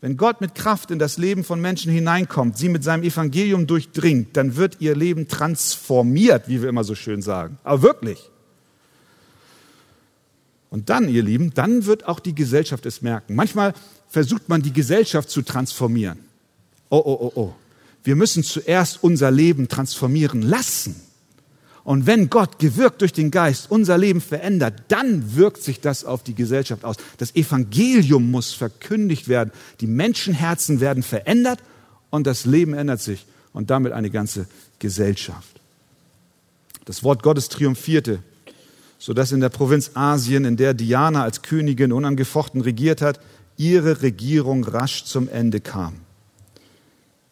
Wenn Gott mit Kraft in das Leben von Menschen hineinkommt, sie mit seinem Evangelium durchdringt, dann wird ihr Leben transformiert, wie wir immer so schön sagen. Aber wirklich. Und dann, ihr Lieben, dann wird auch die Gesellschaft es merken. Manchmal versucht man die Gesellschaft zu transformieren. Oh, oh, oh, oh. Wir müssen zuerst unser Leben transformieren lassen. Und wenn Gott gewirkt durch den Geist unser Leben verändert, dann wirkt sich das auf die Gesellschaft aus. Das Evangelium muss verkündigt werden. Die Menschenherzen werden verändert und das Leben ändert sich und damit eine ganze Gesellschaft. Das Wort Gottes triumphierte sodass in der Provinz Asien, in der Diana als Königin unangefochten regiert hat, ihre Regierung rasch zum Ende kam.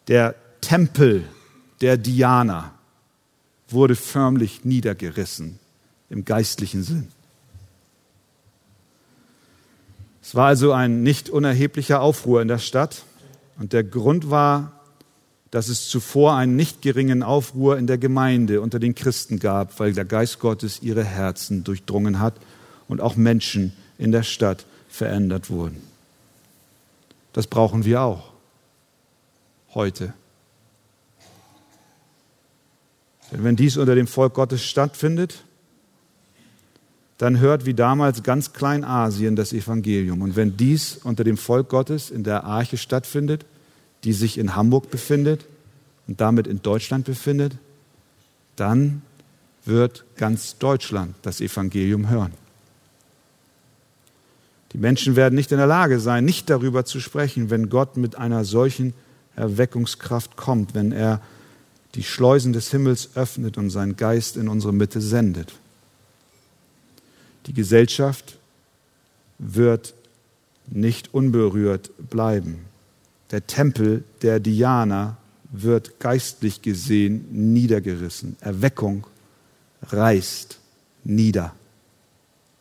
Der Tempel der Diana wurde förmlich niedergerissen im geistlichen Sinn. Es war also ein nicht unerheblicher Aufruhr in der Stadt und der Grund war dass es zuvor einen nicht geringen Aufruhr in der Gemeinde unter den Christen gab, weil der Geist Gottes ihre Herzen durchdrungen hat und auch Menschen in der Stadt verändert wurden. Das brauchen wir auch heute. Denn wenn dies unter dem Volk Gottes stattfindet, dann hört wie damals ganz Kleinasien das Evangelium. Und wenn dies unter dem Volk Gottes in der Arche stattfindet, die sich in Hamburg befindet und damit in Deutschland befindet, dann wird ganz Deutschland das Evangelium hören. Die Menschen werden nicht in der Lage sein, nicht darüber zu sprechen, wenn Gott mit einer solchen Erweckungskraft kommt, wenn er die Schleusen des Himmels öffnet und seinen Geist in unsere Mitte sendet. Die Gesellschaft wird nicht unberührt bleiben. Der Tempel der Diana wird geistlich gesehen niedergerissen. Erweckung reißt nieder.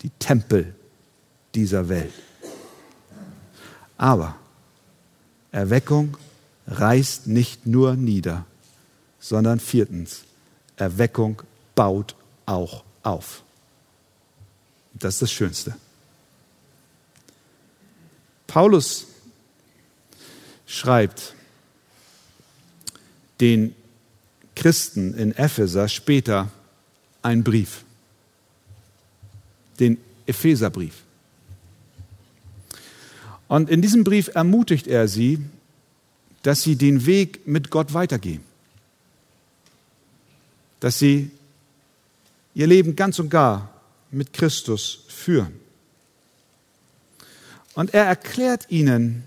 Die Tempel dieser Welt. Aber Erweckung reißt nicht nur nieder, sondern viertens, Erweckung baut auch auf. Das ist das Schönste. Paulus schreibt den Christen in Epheser später einen Brief, den Epheserbrief. Und in diesem Brief ermutigt er sie, dass sie den Weg mit Gott weitergehen, dass sie ihr Leben ganz und gar mit Christus führen. Und er erklärt ihnen,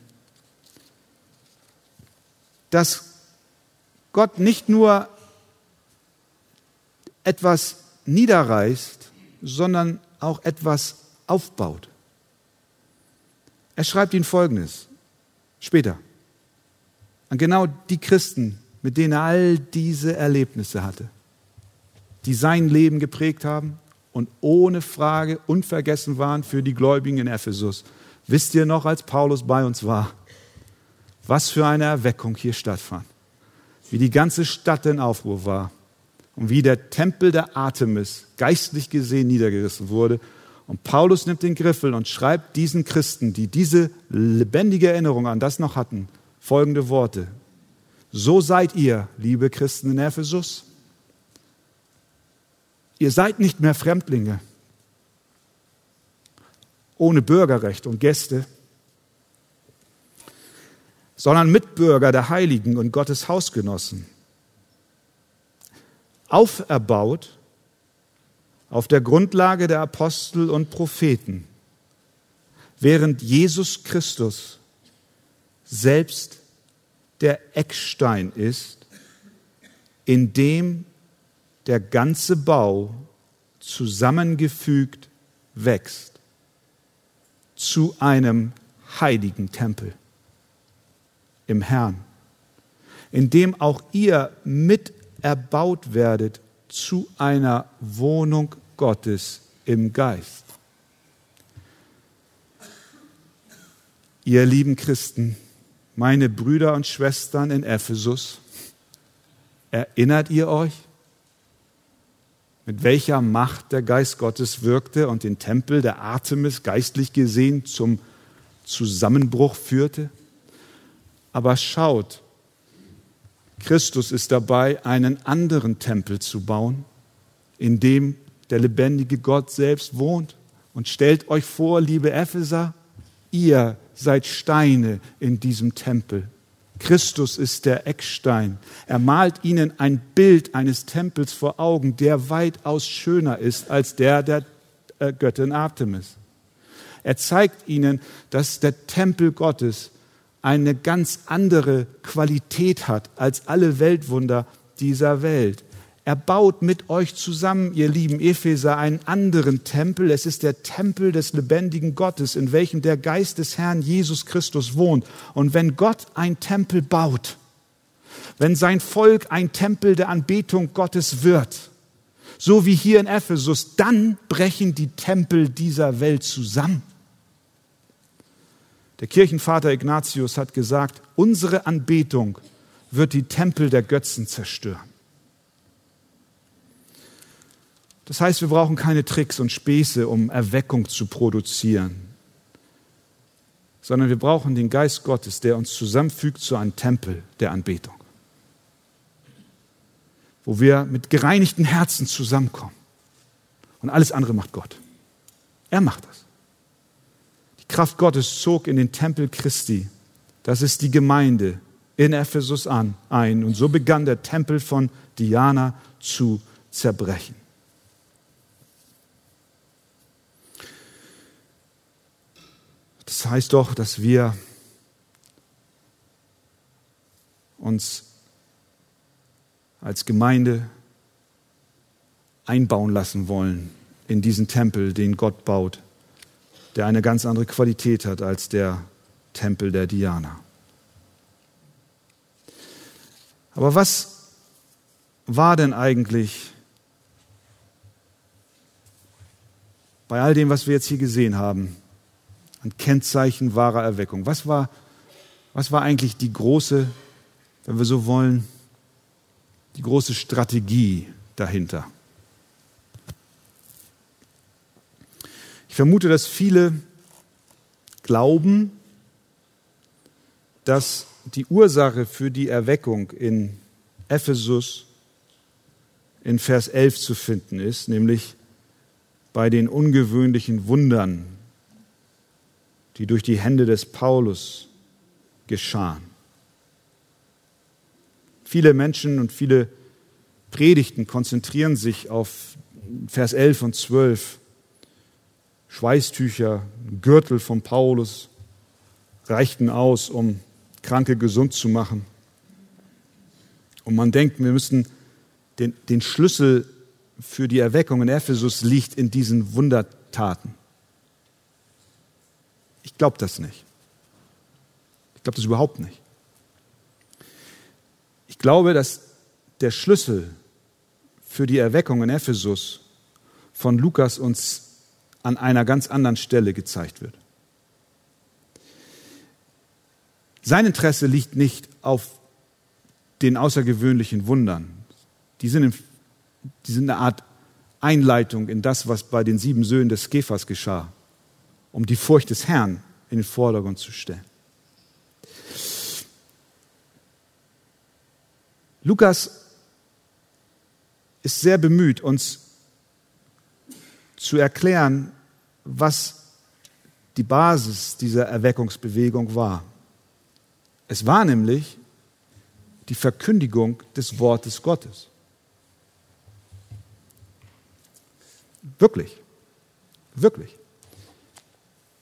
dass Gott nicht nur etwas niederreißt, sondern auch etwas aufbaut. Er schreibt ihnen Folgendes später an genau die Christen, mit denen er all diese Erlebnisse hatte, die sein Leben geprägt haben und ohne Frage unvergessen waren für die Gläubigen in Ephesus. Wisst ihr noch, als Paulus bei uns war, was für eine Erweckung hier stattfand? Wie die ganze Stadt in Aufruhr war und wie der Tempel der Artemis geistlich gesehen niedergerissen wurde. Und Paulus nimmt den Griffel und schreibt diesen Christen, die diese lebendige Erinnerung an das noch hatten, folgende Worte. So seid ihr, liebe Christen in Ephesus. Ihr seid nicht mehr Fremdlinge, ohne Bürgerrecht und Gäste, sondern Mitbürger der Heiligen und Gottes Hausgenossen. Auferbaut auf der Grundlage der Apostel und Propheten, während Jesus Christus selbst der Eckstein ist, in dem der ganze Bau zusammengefügt wächst zu einem heiligen Tempel im Herrn, in dem auch ihr mit erbaut werdet zu einer Wohnung Gottes im Geist. Ihr lieben Christen, meine Brüder und Schwestern in Ephesus, erinnert ihr euch, mit welcher Macht der Geist Gottes wirkte und den Tempel der Artemis geistlich gesehen zum Zusammenbruch führte? Aber schaut, Christus ist dabei, einen anderen Tempel zu bauen, in dem der lebendige Gott selbst wohnt. Und stellt euch vor, liebe Epheser, ihr seid Steine in diesem Tempel. Christus ist der Eckstein. Er malt ihnen ein Bild eines Tempels vor Augen, der weitaus schöner ist als der der äh, Göttin Artemis. Er zeigt ihnen, dass der Tempel Gottes eine ganz andere Qualität hat als alle Weltwunder dieser Welt. Er baut mit euch zusammen, ihr lieben Epheser, einen anderen Tempel. Es ist der Tempel des lebendigen Gottes, in welchem der Geist des Herrn Jesus Christus wohnt. Und wenn Gott ein Tempel baut, wenn sein Volk ein Tempel der Anbetung Gottes wird, so wie hier in Ephesus, dann brechen die Tempel dieser Welt zusammen. Der Kirchenvater Ignatius hat gesagt, unsere Anbetung wird die Tempel der Götzen zerstören. Das heißt, wir brauchen keine Tricks und Späße, um Erweckung zu produzieren, sondern wir brauchen den Geist Gottes, der uns zusammenfügt zu einem Tempel der Anbetung, wo wir mit gereinigten Herzen zusammenkommen. Und alles andere macht Gott. Er macht das. Kraft Gottes zog in den Tempel Christi, das ist die Gemeinde, in Ephesus an, ein. Und so begann der Tempel von Diana zu zerbrechen. Das heißt doch, dass wir uns als Gemeinde einbauen lassen wollen in diesen Tempel, den Gott baut der eine ganz andere Qualität hat als der Tempel der Diana. Aber was war denn eigentlich bei all dem, was wir jetzt hier gesehen haben, ein Kennzeichen wahrer Erweckung? Was war, was war eigentlich die große, wenn wir so wollen, die große Strategie dahinter? Ich vermute, dass viele glauben, dass die Ursache für die Erweckung in Ephesus in Vers 11 zu finden ist, nämlich bei den ungewöhnlichen Wundern, die durch die Hände des Paulus geschahen. Viele Menschen und viele Predigten konzentrieren sich auf Vers 11 und 12 Schweißtücher, Gürtel von Paulus reichten aus, um Kranke gesund zu machen. Und man denkt, wir müssen den, den Schlüssel für die Erweckung in Ephesus liegt in diesen Wundertaten. Ich glaube das nicht. Ich glaube das überhaupt nicht. Ich glaube, dass der Schlüssel für die Erweckung in Ephesus von Lukas uns an einer ganz anderen Stelle gezeigt wird. Sein Interesse liegt nicht auf den außergewöhnlichen Wundern. Die sind, in, die sind eine Art Einleitung in das, was bei den sieben Söhnen des Kephas geschah, um die Furcht des Herrn in den Vordergrund zu stellen. Lukas ist sehr bemüht, uns zu erklären, was die Basis dieser Erweckungsbewegung war. Es war nämlich die Verkündigung des Wortes Gottes. Wirklich, wirklich.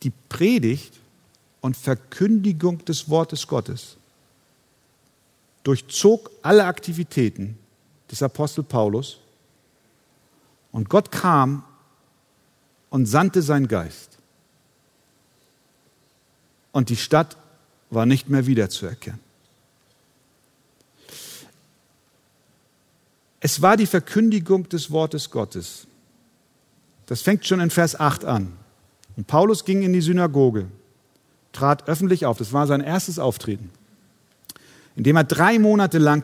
Die Predigt und Verkündigung des Wortes Gottes durchzog alle Aktivitäten des Apostel Paulus und Gott kam und sandte seinen Geist. Und die Stadt war nicht mehr wiederzuerkennen. Es war die Verkündigung des Wortes Gottes. Das fängt schon in Vers 8 an. Und Paulus ging in die Synagoge, trat öffentlich auf. Das war sein erstes Auftreten indem er drei Monate lang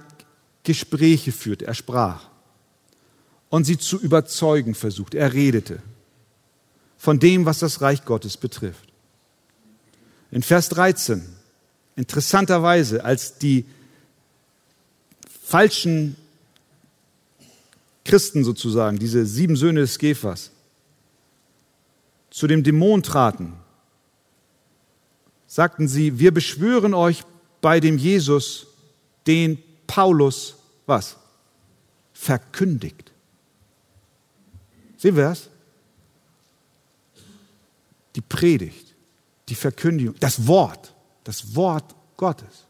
Gespräche führte. Er sprach und sie zu überzeugen versuchte. Er redete von dem, was das Reich Gottes betrifft. In Vers 13, interessanterweise, als die falschen Christen sozusagen, diese sieben Söhne des Käfers, zu dem Dämon traten, sagten sie, wir beschwören euch bei dem Jesus, den Paulus was? Verkündigt. Sehen wir das? Die Predigt, die Verkündigung, das Wort, das Wort Gottes.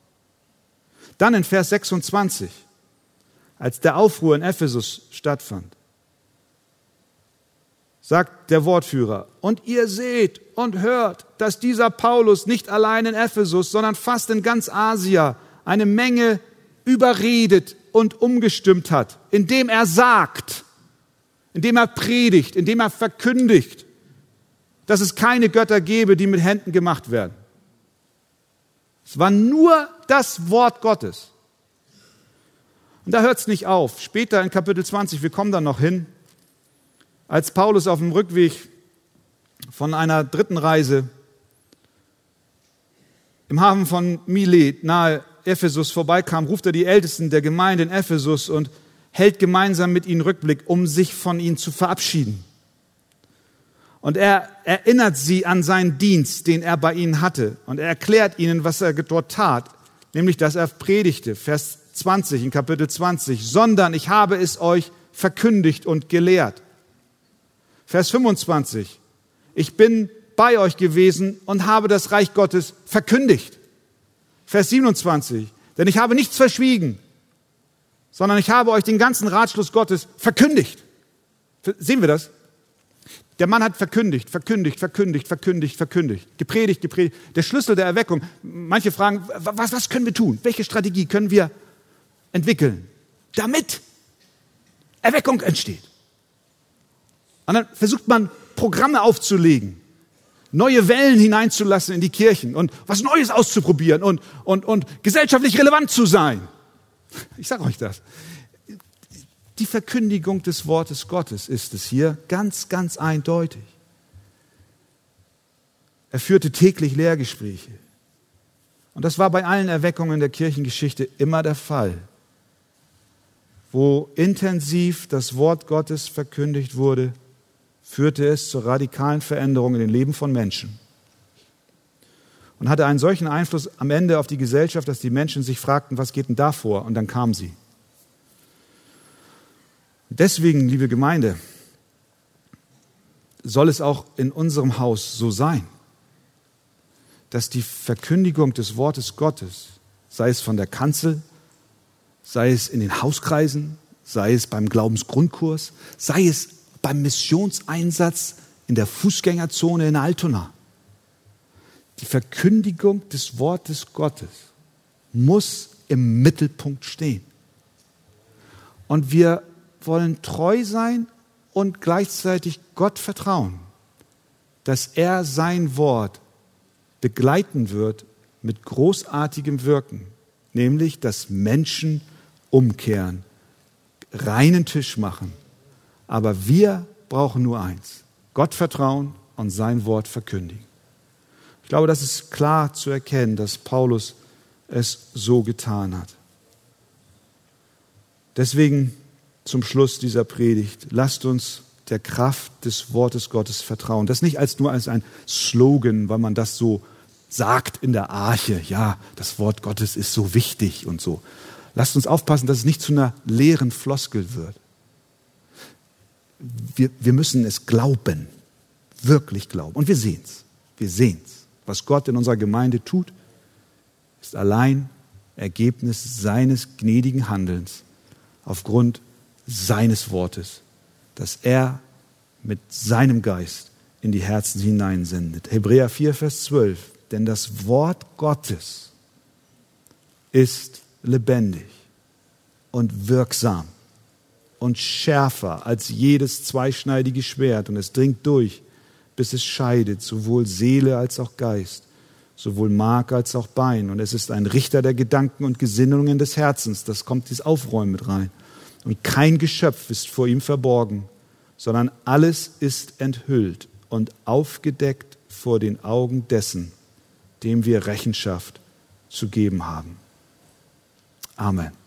Dann in Vers 26, als der Aufruhr in Ephesus stattfand, sagt der Wortführer, und ihr seht und hört, dass dieser Paulus nicht allein in Ephesus, sondern fast in ganz Asia eine Menge überredet und umgestimmt hat, indem er sagt, indem er predigt, indem er verkündigt, dass es keine Götter gebe, die mit Händen gemacht werden. Es war nur das Wort Gottes. Und da hört es nicht auf. Später in Kapitel 20, wir kommen da noch hin, als Paulus auf dem Rückweg von einer dritten Reise im Hafen von Milet nahe Ephesus vorbeikam, ruft er die Ältesten der Gemeinde in Ephesus und hält gemeinsam mit ihnen Rückblick, um sich von ihnen zu verabschieden. Und er erinnert sie an seinen Dienst, den er bei ihnen hatte. Und er erklärt ihnen, was er dort tat, nämlich, dass er predigte, Vers 20 in Kapitel 20, sondern ich habe es euch verkündigt und gelehrt. Vers 25. Ich bin bei euch gewesen und habe das Reich Gottes verkündigt. Vers 27. Denn ich habe nichts verschwiegen, sondern ich habe euch den ganzen Ratschluss Gottes verkündigt. Sehen wir das? Der Mann hat verkündigt, verkündigt, verkündigt, verkündigt, verkündigt, gepredigt, gepredigt. Der Schlüssel der Erweckung. Manche fragen, was, was können wir tun? Welche Strategie können wir entwickeln, damit Erweckung entsteht? Und dann versucht man, Programme aufzulegen, neue Wellen hineinzulassen in die Kirchen und was Neues auszuprobieren und, und, und gesellschaftlich relevant zu sein. Ich sage euch das. Die Verkündigung des Wortes Gottes ist es hier ganz, ganz eindeutig. Er führte täglich Lehrgespräche. Und das war bei allen Erweckungen der Kirchengeschichte immer der Fall. Wo intensiv das Wort Gottes verkündigt wurde, führte es zur radikalen Veränderung in den Leben von Menschen und hatte einen solchen Einfluss am Ende auf die Gesellschaft, dass die Menschen sich fragten, was geht denn da vor? Und dann kam sie. Deswegen, liebe Gemeinde, soll es auch in unserem Haus so sein, dass die Verkündigung des Wortes Gottes, sei es von der Kanzel, sei es in den Hauskreisen, sei es beim Glaubensgrundkurs, sei es beim Missionseinsatz in der Fußgängerzone in Altona. Die Verkündigung des Wortes Gottes muss im Mittelpunkt stehen. Und wir wollen treu sein und gleichzeitig Gott vertrauen, dass er sein Wort begleiten wird mit großartigem Wirken, nämlich dass Menschen umkehren, reinen Tisch machen. Aber wir brauchen nur eins, Gott vertrauen und sein Wort verkündigen. Ich glaube, das ist klar zu erkennen, dass Paulus es so getan hat. Deswegen zum Schluss dieser Predigt, lasst uns der Kraft des Wortes Gottes vertrauen. Das nicht als nur als ein Slogan, weil man das so sagt in der Arche, ja, das Wort Gottes ist so wichtig und so. Lasst uns aufpassen, dass es nicht zu einer leeren Floskel wird. Wir, wir müssen es glauben, wirklich glauben. Und wir sehen es. Wir sehen es. Was Gott in unserer Gemeinde tut, ist allein Ergebnis seines gnädigen Handelns aufgrund seines Wortes, das er mit seinem Geist in die Herzen hineinsendet. Hebräer 4, Vers 12. Denn das Wort Gottes ist lebendig und wirksam und schärfer als jedes zweischneidige Schwert und es dringt durch, bis es scheidet, sowohl Seele als auch Geist, sowohl Mark als auch Bein. Und es ist ein Richter der Gedanken und Gesinnungen des Herzens. Das kommt dieses Aufräumen mit rein. Und kein Geschöpf ist vor ihm verborgen, sondern alles ist enthüllt und aufgedeckt vor den Augen dessen, dem wir Rechenschaft zu geben haben. Amen.